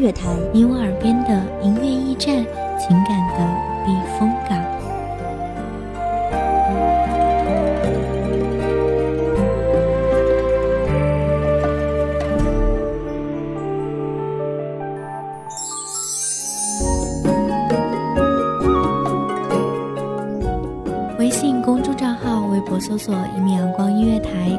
乐台，你我耳边的音乐驿站，情感的避风港。微信公众账号、微博搜索“一”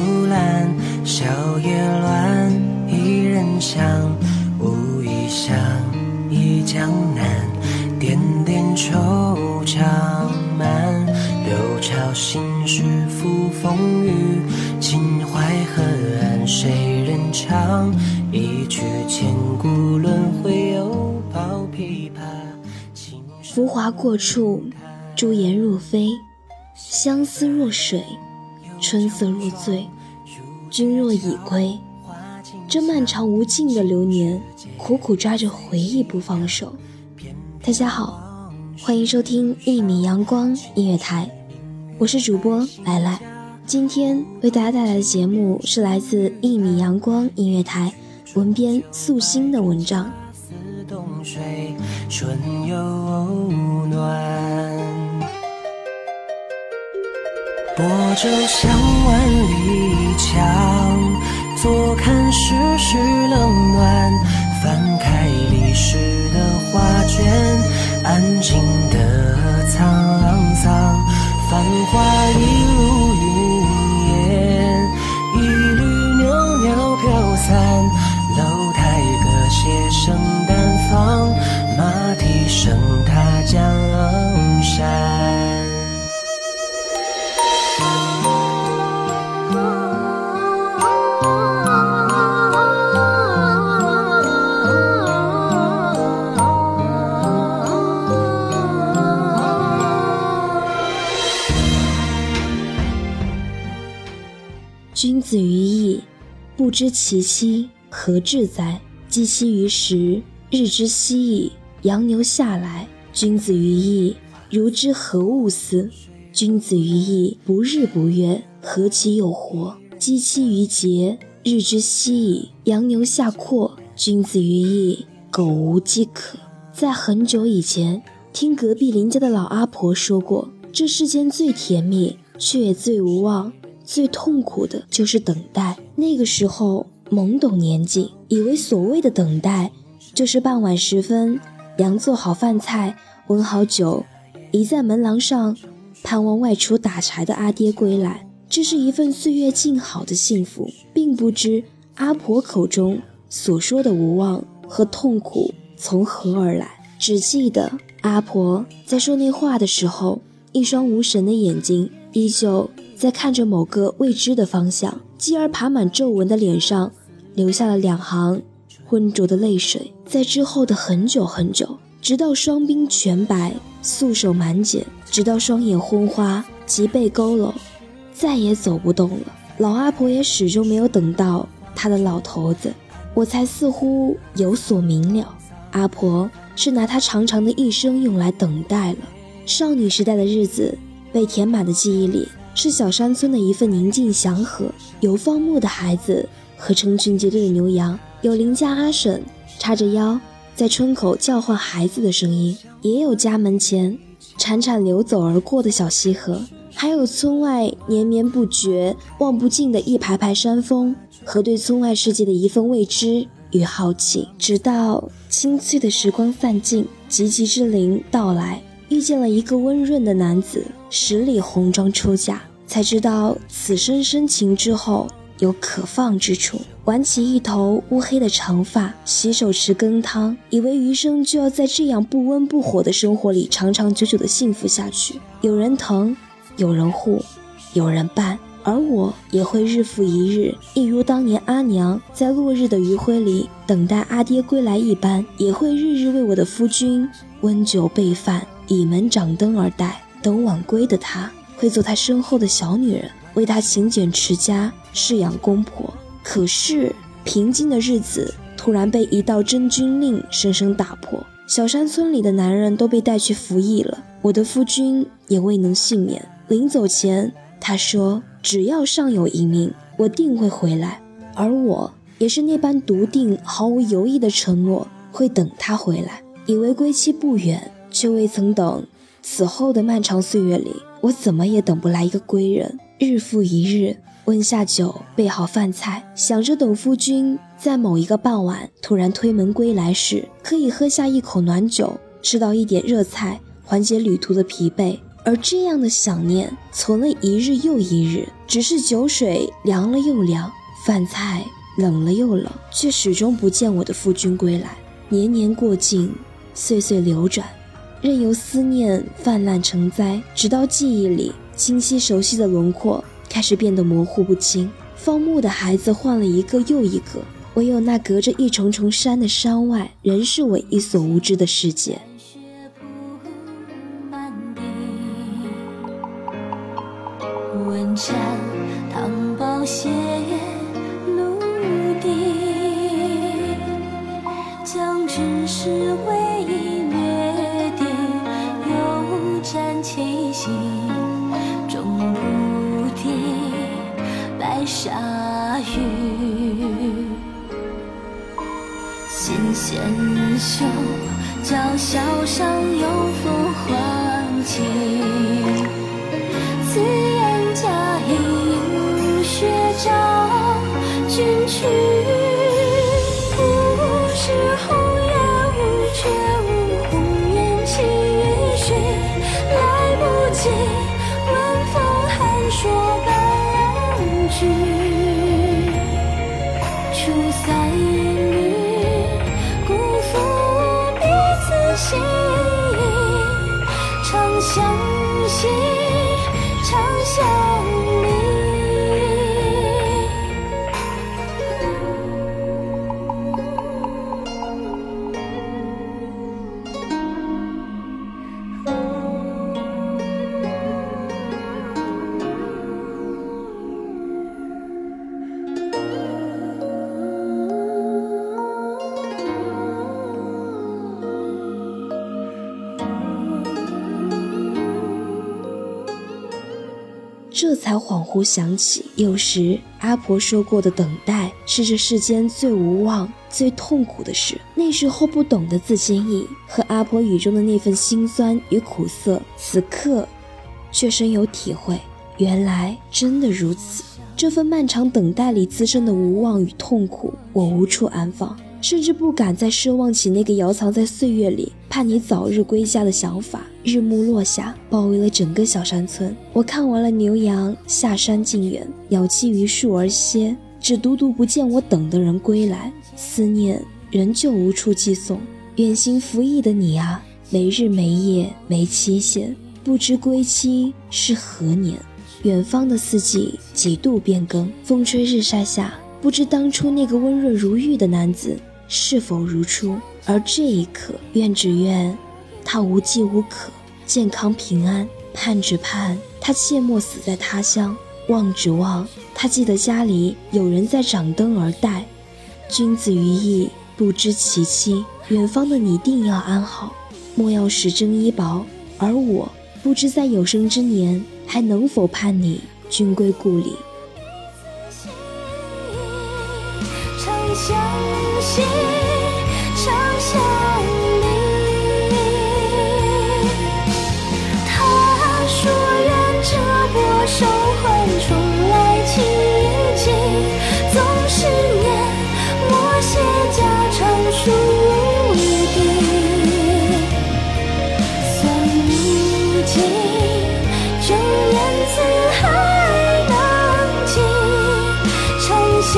水如蓝，笑靥乱，一人香，无意想忆江南，点点惆怅满，六朝心事付风雨，秦淮河岸谁人唱？一曲千古轮回，又抱琵琶。浮华过处，朱颜若飞。相思若水，春色若醉，君若已归。这漫长无尽的流年，苦苦抓着回忆不放手。大家好，欢迎收听一米阳光音乐台，我是主播来来。今天为大家带来的节目是来自一米阳光音乐台文编素心的文章似水。春又暖。我舟向万里江，坐看世事冷暖。翻开历史的画卷，安静的沧桑。繁华一如云烟，一缕袅袅飘散。楼台歌榭声淡放，马蹄声踏江山。不知其妻何至哉？积其于时，日之夕矣。杨牛下来，君子于义，如之何物思？君子于义，不日不月，何其有活？积其于节，日之夕矣。杨牛下阔，君子于义，苟无饥渴。在很久以前，听隔壁邻家的老阿婆说过，这世间最甜蜜，却也最无望。最痛苦的就是等待。那个时候懵懂年纪，以为所谓的等待，就是傍晚时分，娘做好饭菜，温好酒，倚在门廊上，盼望外出打柴的阿爹归来。这是一份岁月静好的幸福，并不知阿婆口中所说的无望和痛苦从何而来。只记得阿婆在说那话的时候，一双无神的眼睛依旧。在看着某个未知的方向，继而爬满皱纹的脸上流下了两行浑浊的泪水。在之后的很久很久，直到双鬓全白、素手满茧，直到双眼昏花、脊背佝偻，再也走不动了。老阿婆也始终没有等到她的老头子，我才似乎有所明了。阿婆是拿她长长的一生用来等待了。少女时代的日子被填满的记忆里，是小山村的一份宁静祥和，有放牧的孩子和成群结队的牛羊，有邻家阿婶叉着腰在村口叫唤孩子的声音，也有家门前潺潺流走而过的小溪河。还有村外连绵不绝、望不尽的一排排山峰，和对村外世界的一份未知与好奇。直到清脆的时光散尽，急急之灵到来，遇见了一个温润的男子，十里红妆出嫁，才知道此生深情之后有可放之处。挽起一头乌黑的长发，洗手池羹汤，以为余生就要在这样不温不火的生活里长长久久的幸福下去。有人疼。有人护，有人伴，而我也会日复一日，一如当年阿娘在落日的余晖里等待阿爹归来一般，也会日日为我的夫君温酒备饭，倚门掌灯而待。等晚归的他，会做他身后的小女人，为他勤俭持家，侍养公婆。可是平静的日子突然被一道真君令生生打破，小山村里的男人都被带去服役了，我的夫君也未能幸免。临走前，他说：“只要尚有一命，我定会回来。”而我也是那般笃定、毫无犹豫的承诺，会等他回来。以为归期不远，却未曾等。此后的漫长岁月里，我怎么也等不来一个归人。日复一日，温下酒，备好饭菜，想着等夫君在某一个傍晚突然推门归来时，可以喝下一口暖酒，吃到一点热菜，缓解旅途的疲惫。而这样的想念存了一日又一日，只是酒水凉了又凉，饭菜冷了又冷，却始终不见我的夫君归来。年年过尽，岁岁流转，任由思念泛滥成灾，直到记忆里清晰熟悉的轮廓开始变得模糊不清。放牧的孩子换了一个又一个，唯有那隔着一重重山的山外，仍是我一所无知的世界。山唐宝血陆地，将军是为夏雨。心先秀，叫嚣上有风唤起。心长相惜长相忆这才恍惚想起，有时阿婆说过的等待是这世间最无望、最痛苦的事。那时候不懂得自坚毅，和阿婆语中的那份心酸与苦涩，此刻却深有体会。原来真的如此。这份漫长等待里滋生的无望与痛苦，我无处安放。甚至不敢再奢望起那个遥藏在岁月里、盼你早日归家的想法。日暮落下，包围了整个小山村。我看完了牛羊下山进园，鸟栖于树而歇，只独独不见我等的人归来。思念仍旧无处寄送。远行服役的你啊，没日没夜没期限，不知归期是何年。远方的四季几度变更，风吹日晒下，不知当初那个温润如玉的男子。是否如初？而这一刻，愿只愿他无饥无渴，健康平安。盼只盼他切莫死在他乡，望指望，他记得家里有人在掌灯而待。君子于义，不知其妻。远方的你定要安好，莫要使征衣薄。而我不知在有生之年，还能否盼你君归故里。心，长相离。他说愿这波收换重来奇迹，总是念我写家常书底。算如今，旧言辞还能记，长相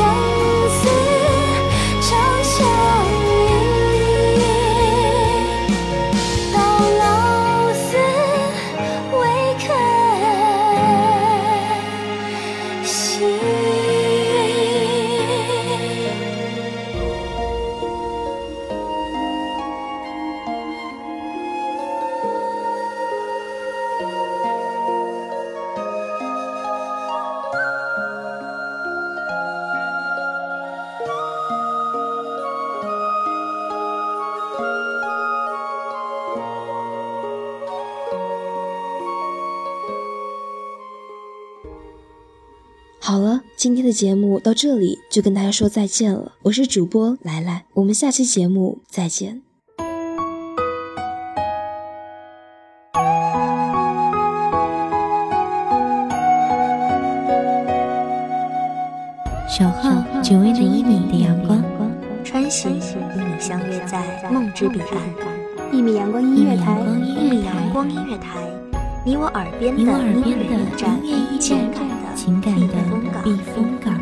今天的节目到这里就跟大家说再见了。我是主播来来，我们下期节目再见。守候只为那一米的阳光，穿行与你相约在梦之彼岸。一米阳光音乐台，一米阳光音乐台，你我耳边的你我耳边音乐的驿站音乐驿站情感的情感的避风港。